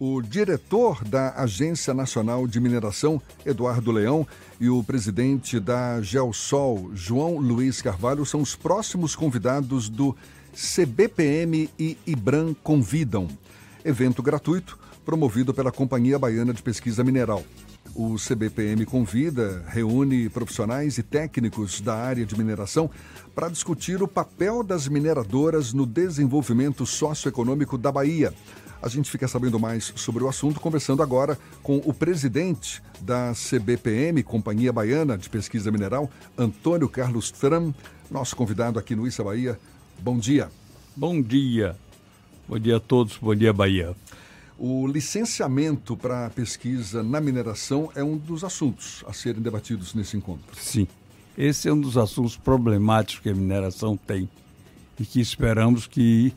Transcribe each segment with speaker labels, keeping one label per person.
Speaker 1: O diretor da Agência Nacional de Mineração, Eduardo Leão, e o presidente da Geosol, João Luiz Carvalho, são os próximos convidados do CBPM e IBRAM Convidam, evento gratuito promovido pela Companhia Baiana de Pesquisa Mineral. O CBPM convida, reúne profissionais e técnicos da área de mineração para discutir o papel das mineradoras no desenvolvimento socioeconômico da Bahia. A gente fica sabendo mais sobre o assunto conversando agora com o presidente da CBPM, Companhia Baiana de Pesquisa Mineral, Antônio Carlos Tram, nosso convidado aqui no Issa Bahia. Bom dia.
Speaker 2: Bom dia. Bom dia a todos. Bom dia, Bahia.
Speaker 1: O licenciamento para pesquisa na mineração é um dos assuntos a serem debatidos nesse encontro.
Speaker 2: Sim. Esse é um dos assuntos problemáticos que a mineração tem e que esperamos que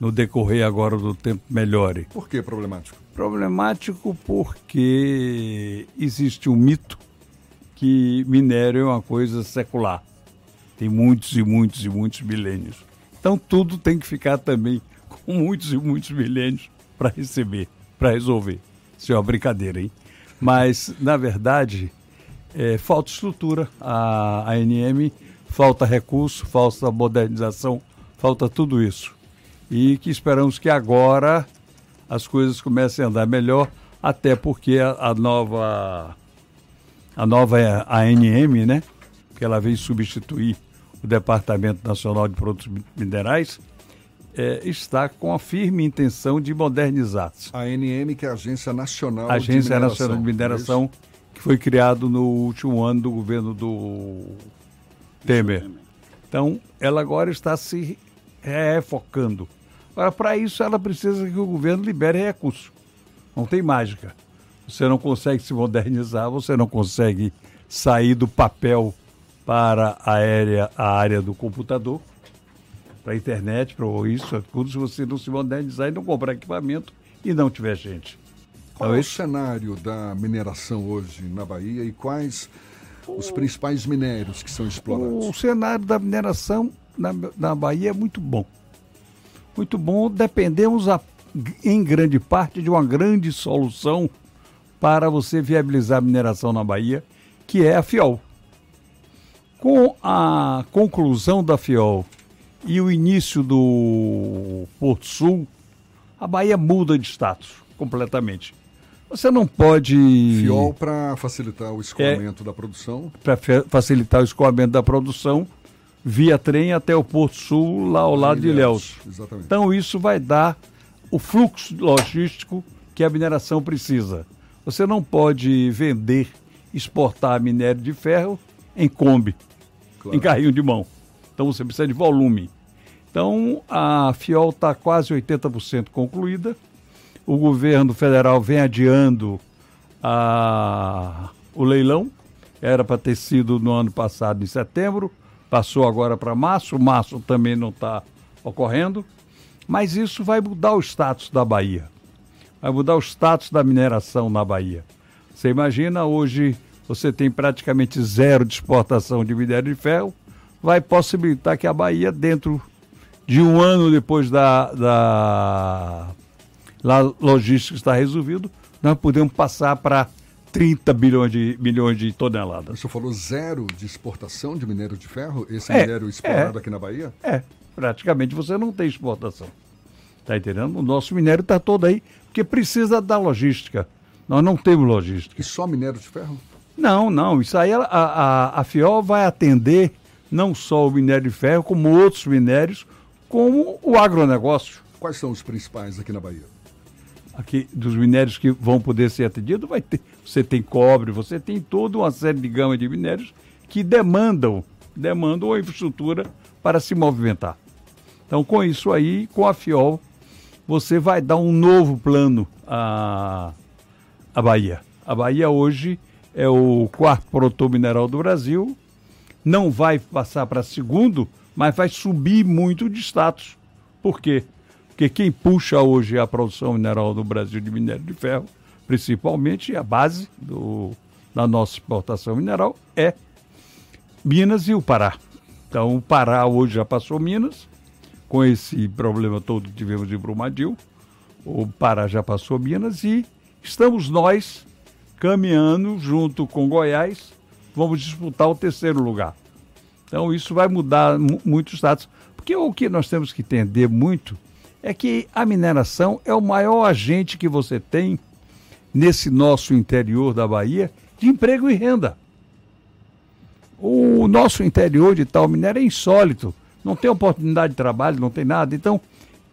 Speaker 2: no decorrer agora do tempo melhore.
Speaker 1: Por que problemático?
Speaker 2: Problemático porque existe um mito que minério é uma coisa secular. Tem muitos e muitos e muitos milênios. Então tudo tem que ficar também com muitos e muitos milênios para receber, para resolver. Isso é uma brincadeira, hein? Mas, na verdade, é, falta estrutura. A ANM falta recurso, falta modernização, falta tudo isso. E que esperamos que agora as coisas comecem a andar melhor, até porque a, a nova a nova ANM, né? Que ela vem substituir o Departamento Nacional de Produtos Minerais, é, está com a firme intenção de modernizar-se.
Speaker 1: A ANM, que é a Agência Nacional
Speaker 2: Agência
Speaker 1: de Mineração.
Speaker 2: Nacional de Mineração, é que foi criado no último ano do governo do Temer. Então, ela agora está se refocando. Agora, para isso, ela precisa que o governo libere recursos. Não tem mágica. Você não consegue se modernizar, você não consegue sair do papel para a área, a área do computador, para a internet, para isso, tudo, se você não se modernizar e não comprar equipamento e não tiver gente.
Speaker 1: Qual é o cenário da mineração hoje na Bahia e quais os principais minérios que são explorados?
Speaker 2: O cenário da mineração na, na Bahia é muito bom. Muito bom. Dependemos a, em grande parte de uma grande solução para você viabilizar a mineração na Bahia, que é a FIOL. Com a conclusão da FIOL e o início do Porto Sul, a Bahia muda de status completamente. Você não pode.
Speaker 1: FIOL para facilitar o escoamento é, da produção.
Speaker 2: Para facilitar o escoamento da produção, via trem até o Porto Sul, lá ao lado de Ilhéus. Exatamente. Então, isso vai dar o fluxo logístico que a mineração precisa. Você não pode vender, exportar minério de ferro em Kombi, claro. em carrinho de mão. Então você precisa de volume. Então a FIOL está quase 80% concluída. O governo federal vem adiando a, o leilão. Era para ter sido no ano passado, em setembro. Passou agora para março. Março também não está ocorrendo. Mas isso vai mudar o status da Bahia. Vai mudar o status da mineração na Bahia. Você imagina hoje você tem praticamente zero de exportação de minério de ferro, vai possibilitar que a Bahia, dentro de um ano depois da, da, da logística estar resolvido, nós podemos passar para 30 bilhões de, milhões de toneladas.
Speaker 1: Você falou zero de exportação de minério de ferro? Esse é, minério explorado
Speaker 2: é,
Speaker 1: aqui na Bahia?
Speaker 2: É, praticamente você não tem exportação. Está entendendo? O nosso minério está todo aí, porque precisa da logística. Nós não temos logística.
Speaker 1: E só minério de ferro?
Speaker 2: Não, não. Isso aí a, a, a FIOL vai atender não só o minério de ferro, como outros minérios, como o agronegócio.
Speaker 1: Quais são os principais aqui na Bahia?
Speaker 2: Aqui, dos minérios que vão poder ser atendidos, vai ter, você tem cobre, você tem toda uma série de gama de minérios que demandam, demandam a infraestrutura para se movimentar. Então, com isso aí, com a FIOL, você vai dar um novo plano à, à Bahia. A Bahia hoje é o quarto produtor mineral do Brasil, não vai passar para segundo, mas vai subir muito de status. Por quê? Porque quem puxa hoje a produção mineral do Brasil de minério de ferro, principalmente a base do, da nossa exportação mineral, é Minas e o Pará. Então o Pará hoje já passou Minas, com esse problema todo que tivemos em Brumadil. o Pará já passou Minas e estamos nós caminhando junto com Goiás, vamos disputar o terceiro lugar. Então isso vai mudar muitos status. Porque o que nós temos que entender muito é que a mineração é o maior agente que você tem nesse nosso interior da Bahia de emprego e renda. O nosso interior de tal minério é insólito. Não tem oportunidade de trabalho, não tem nada. Então,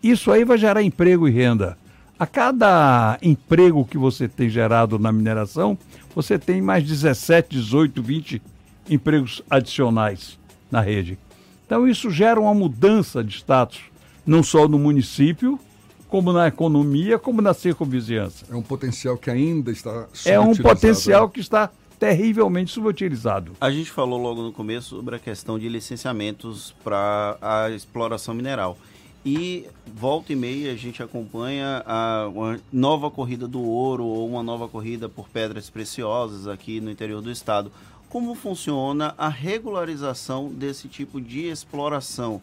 Speaker 2: isso aí vai gerar emprego e renda. A cada emprego que você tem gerado na mineração, você tem mais 17, 18, 20 empregos adicionais na rede. Então isso gera uma mudança de status, não só no município, como na economia, como na circunvizinhança.
Speaker 1: É um potencial que ainda está
Speaker 2: É um potencial que está terrivelmente subutilizado.
Speaker 3: A gente falou logo no começo sobre a questão de licenciamentos para a exploração mineral. E volta e meia a gente acompanha a, uma nova corrida do ouro ou uma nova corrida por pedras preciosas aqui no interior do estado. Como funciona a regularização desse tipo de exploração?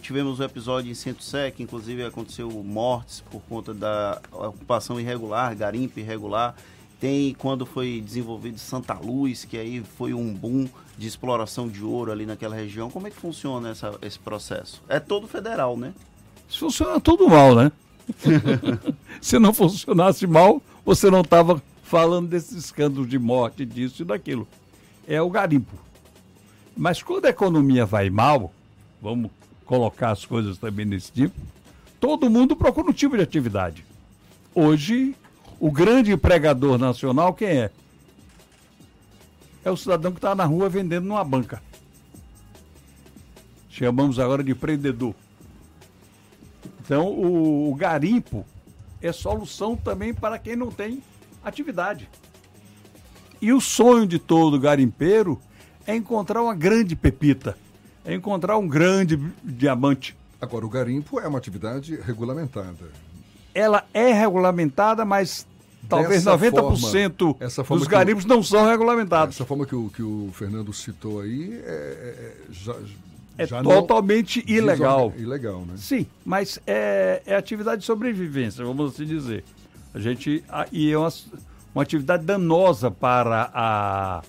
Speaker 3: Tivemos um episódio em Centro Sec, inclusive aconteceu mortes por conta da ocupação irregular, garimpo irregular. Tem quando foi desenvolvido Santa Luz, que aí foi um boom de exploração de ouro ali naquela região. Como é que funciona essa, esse processo? É todo federal, né?
Speaker 2: Funciona tudo mal, né? Se não funcionasse mal, você não estava falando desses escândalos de morte, disso e daquilo. É o garimpo. Mas quando a economia vai mal, vamos colocar as coisas também nesse tipo, todo mundo procura um tipo de atividade. Hoje, o grande empregador nacional, quem é? É o cidadão que está na rua vendendo numa banca. Chamamos agora de empreendedor. Então, o, o garimpo é solução também para quem não tem atividade. E o sonho de todo garimpeiro é encontrar uma grande pepita, é encontrar um grande diamante.
Speaker 1: Agora, o garimpo é uma atividade regulamentada
Speaker 2: ela é regulamentada, mas talvez Dessa 90% forma, dos garimpos não são regulamentados.
Speaker 1: Essa forma que o, que o Fernando citou aí é, é, é já,
Speaker 2: é já totalmente ilegal.
Speaker 1: Ilegal, né?
Speaker 2: Sim, mas é, é atividade de sobrevivência, vamos assim dizer. A gente, e é uma, uma atividade danosa para a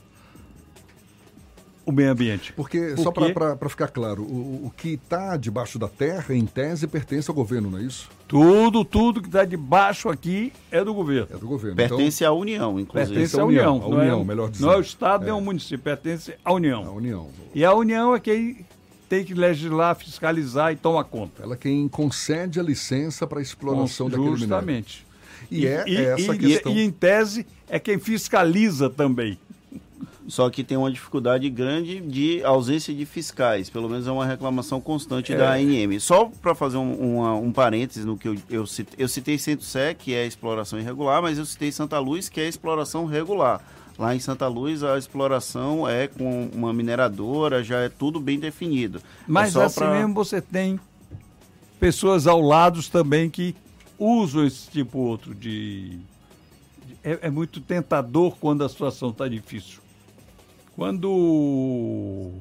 Speaker 2: o meio ambiente.
Speaker 1: Porque, Porque... só para ficar claro, o, o que está debaixo da terra, em tese, pertence ao governo, não é isso?
Speaker 2: Tudo, tudo que está debaixo aqui é do governo.
Speaker 1: É do governo.
Speaker 3: Pertence então, à União, inclusive.
Speaker 2: Pertence à União. União, não União é, melhor dizendo. Não é o Estado, é. nem o município, pertence à União.
Speaker 1: A União.
Speaker 2: E a União é quem tem que legislar, fiscalizar e tomar conta.
Speaker 1: Ela é quem concede a licença para a exploração Com, daquele
Speaker 2: Justamente.
Speaker 1: E, e é e, essa e, questão.
Speaker 2: E, em tese, é quem fiscaliza também.
Speaker 3: Só que tem uma dificuldade grande de ausência de fiscais, pelo menos é uma reclamação constante é. da ANM. Só para fazer um, uma, um parênteses no que eu, eu, citei, eu citei Centro-Sé, que é exploração irregular, mas eu citei Santa Luz, que é exploração regular. Lá em Santa Luz a exploração é com uma mineradora, já é tudo bem definido. É
Speaker 2: mas
Speaker 3: é
Speaker 2: assim pra... mesmo você tem pessoas ao lado também que usam esse tipo outro de. É, é muito tentador quando a situação está difícil. Quando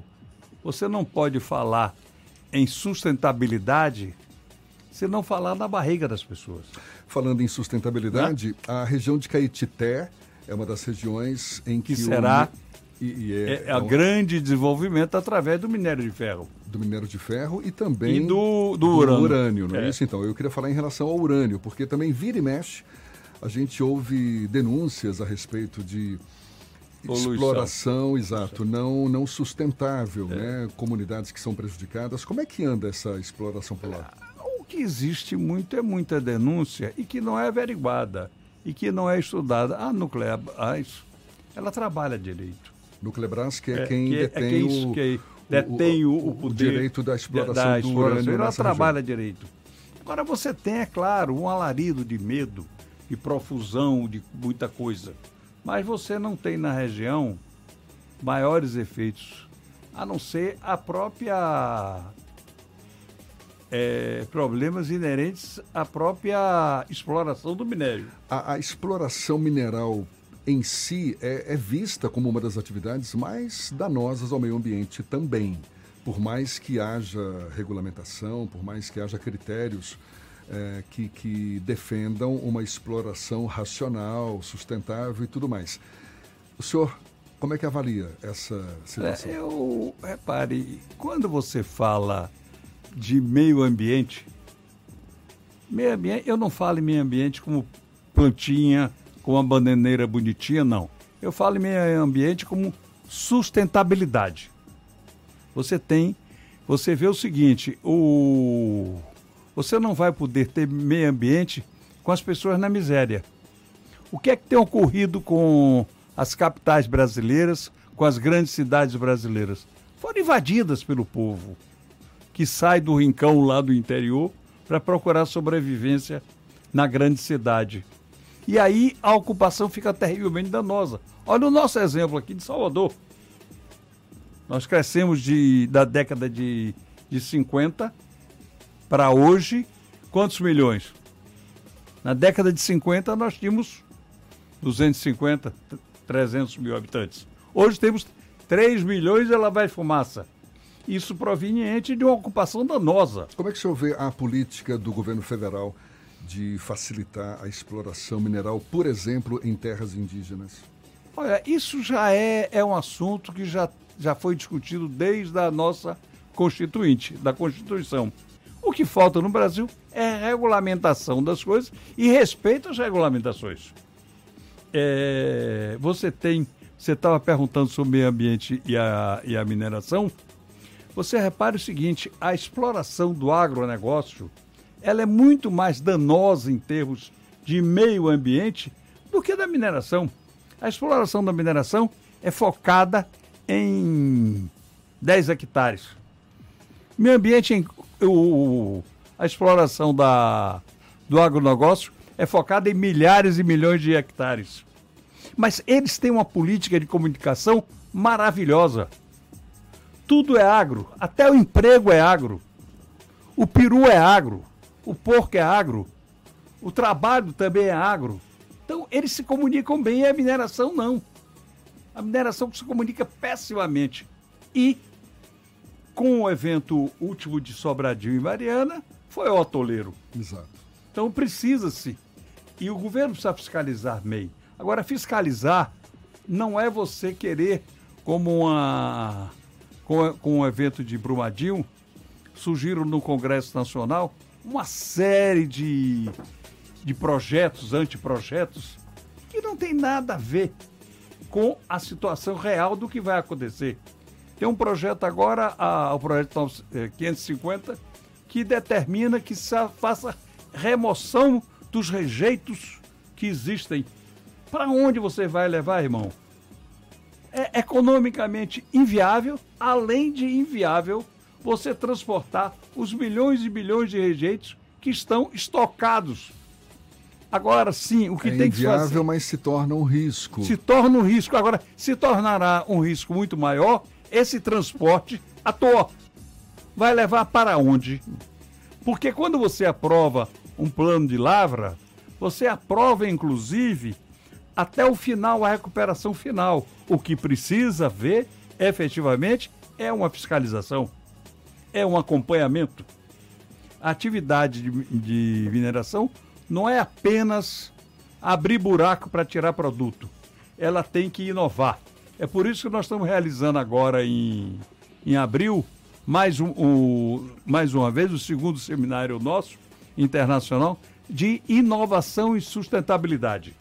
Speaker 2: você não pode falar em sustentabilidade se não falar na barriga das pessoas.
Speaker 1: Falando em sustentabilidade, né? a região de Caetité é uma das regiões em que,
Speaker 2: que será o... e, e é, é, é, um... grande desenvolvimento através do minério de ferro.
Speaker 1: Do minério de ferro e também
Speaker 2: e do, do, do urânio.
Speaker 1: urânio. não é. é isso? Então, eu queria falar em relação ao urânio, porque também vira e mexe, a gente ouve denúncias a respeito de Poluição. exploração, exato, não, não sustentável, é. né? Comunidades que são prejudicadas. Como é que anda essa exploração por lá?
Speaker 2: O que existe muito é muita denúncia e que não é averiguada e que não é estudada. A Nucleabras, ela trabalha direito.
Speaker 1: Nucleabras, que é, é quem que é, detém, é quem, o,
Speaker 2: que detém o, o, o,
Speaker 1: direito da exploração, da, exploração do urânio.
Speaker 2: Ela trabalha região. direito. Agora você tem, é claro, um alarido de medo, de profusão, de muita coisa. Mas você não tem na região maiores efeitos, a não ser a própria é, problemas inerentes à própria exploração do minério.
Speaker 1: A, a exploração mineral em si é, é, vista como uma das atividades mais danosas ao meio ambiente também. Por mais que haja regulamentação, por mais que haja critérios é, que, que defendam uma exploração racional, sustentável e tudo mais. O senhor como é que avalia essa situação?
Speaker 2: É, eu, repare, quando você fala de meio ambiente, meio ambiente, eu não falo em meio ambiente como plantinha, com uma bananeira bonitinha, não. Eu falo em meio ambiente como sustentabilidade. Você tem, você vê o seguinte, o você não vai poder ter meio ambiente com as pessoas na miséria. O que é que tem ocorrido com as capitais brasileiras, com as grandes cidades brasileiras? Foram invadidas pelo povo que sai do rincão lá do interior para procurar sobrevivência na grande cidade. E aí a ocupação fica terrivelmente danosa. Olha o nosso exemplo aqui de Salvador. Nós crescemos de, da década de, de 50 para hoje, quantos milhões? Na década de 50 nós tínhamos 250, 300 mil habitantes. Hoje temos 3 milhões e ela vai fumaça. Isso proveniente de uma ocupação danosa.
Speaker 1: Como é que o senhor vê a política do governo federal de facilitar a exploração mineral, por exemplo, em terras indígenas?
Speaker 2: Olha, isso já é, é um assunto que já, já foi discutido desde a nossa Constituinte, da Constituição. O que falta no Brasil é regulamentação das coisas e respeito às regulamentações. É, você tem, você estava perguntando sobre o meio ambiente e a, e a mineração. Você repare o seguinte: a exploração do agronegócio ela é muito mais danosa em termos de meio ambiente do que da mineração. A exploração da mineração é focada em 10 hectares. Meio ambiente, o, a exploração da, do agronegócio é focada em milhares e milhões de hectares. Mas eles têm uma política de comunicação maravilhosa. Tudo é agro, até o emprego é agro. O peru é agro, o porco é agro, o trabalho também é agro. Então eles se comunicam bem e a mineração não. A mineração se comunica pessimamente. E com o evento último de Sobradinho e Mariana, foi o atoleiro.
Speaker 1: Exato.
Speaker 2: Então precisa-se. E o governo precisa fiscalizar MEI. Agora, fiscalizar não é você querer, como uma com, com o evento de Brumadinho, surgiram no Congresso Nacional uma série de, de projetos, anteprojetos, que não tem nada a ver com a situação real do que vai acontecer. Tem um projeto agora, a, o projeto 550, é, que determina que se faça remoção dos rejeitos que existem. Para onde você vai levar, irmão? é economicamente inviável, além de inviável você transportar os milhões e bilhões de rejeitos que estão estocados. Agora sim, o que
Speaker 1: é
Speaker 2: tem que
Speaker 1: fazer. É inviável, mas se torna um risco.
Speaker 2: Se torna um risco. Agora, se tornará um risco muito maior esse transporte à toa. Vai levar para onde? Porque quando você aprova um plano de lavra, você aprova inclusive até o final, a recuperação final. O que precisa ver, efetivamente, é uma fiscalização, é um acompanhamento. A atividade de, de mineração não é apenas abrir buraco para tirar produto, ela tem que inovar. É por isso que nós estamos realizando agora em, em abril, mais, um, mais uma vez, o segundo seminário nosso, internacional, de inovação e sustentabilidade.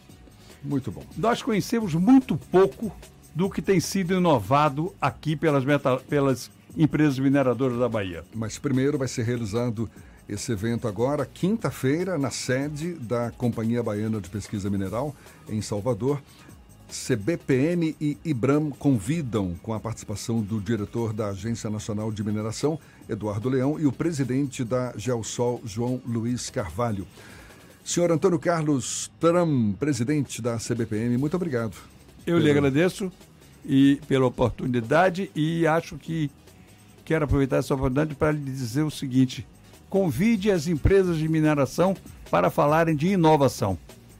Speaker 1: Muito bom.
Speaker 2: Nós conhecemos muito pouco do que tem sido inovado aqui pelas, meta, pelas empresas mineradoras da Bahia.
Speaker 1: Mas primeiro vai ser realizado esse evento agora, quinta-feira, na sede da Companhia Baiana de Pesquisa Mineral, em Salvador. CBPM e IBRAM convidam, com a participação do diretor da Agência Nacional de Mineração, Eduardo Leão, e o presidente da Geosol, João Luiz Carvalho. Senhor Antônio Carlos Tram, presidente da CBPM, muito obrigado.
Speaker 2: Eu pelo... lhe agradeço e pela oportunidade e acho que quero aproveitar essa oportunidade para lhe dizer o seguinte: convide as empresas de mineração para falarem de inovação.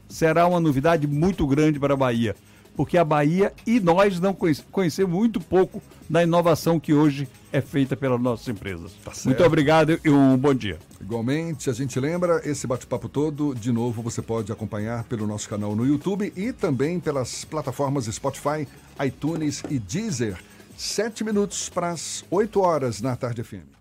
Speaker 2: Será uma novidade muito grande para a Bahia. Porque a Bahia e nós não conhecemos muito pouco da inovação que hoje é feita pelas nossas empresas. Tá muito obrigado e um bom dia.
Speaker 1: Igualmente, a gente lembra, esse bate-papo todo, de novo, você pode acompanhar pelo nosso canal no YouTube e também pelas plataformas Spotify, iTunes e Deezer. Sete minutos para as oito horas na tarde FM.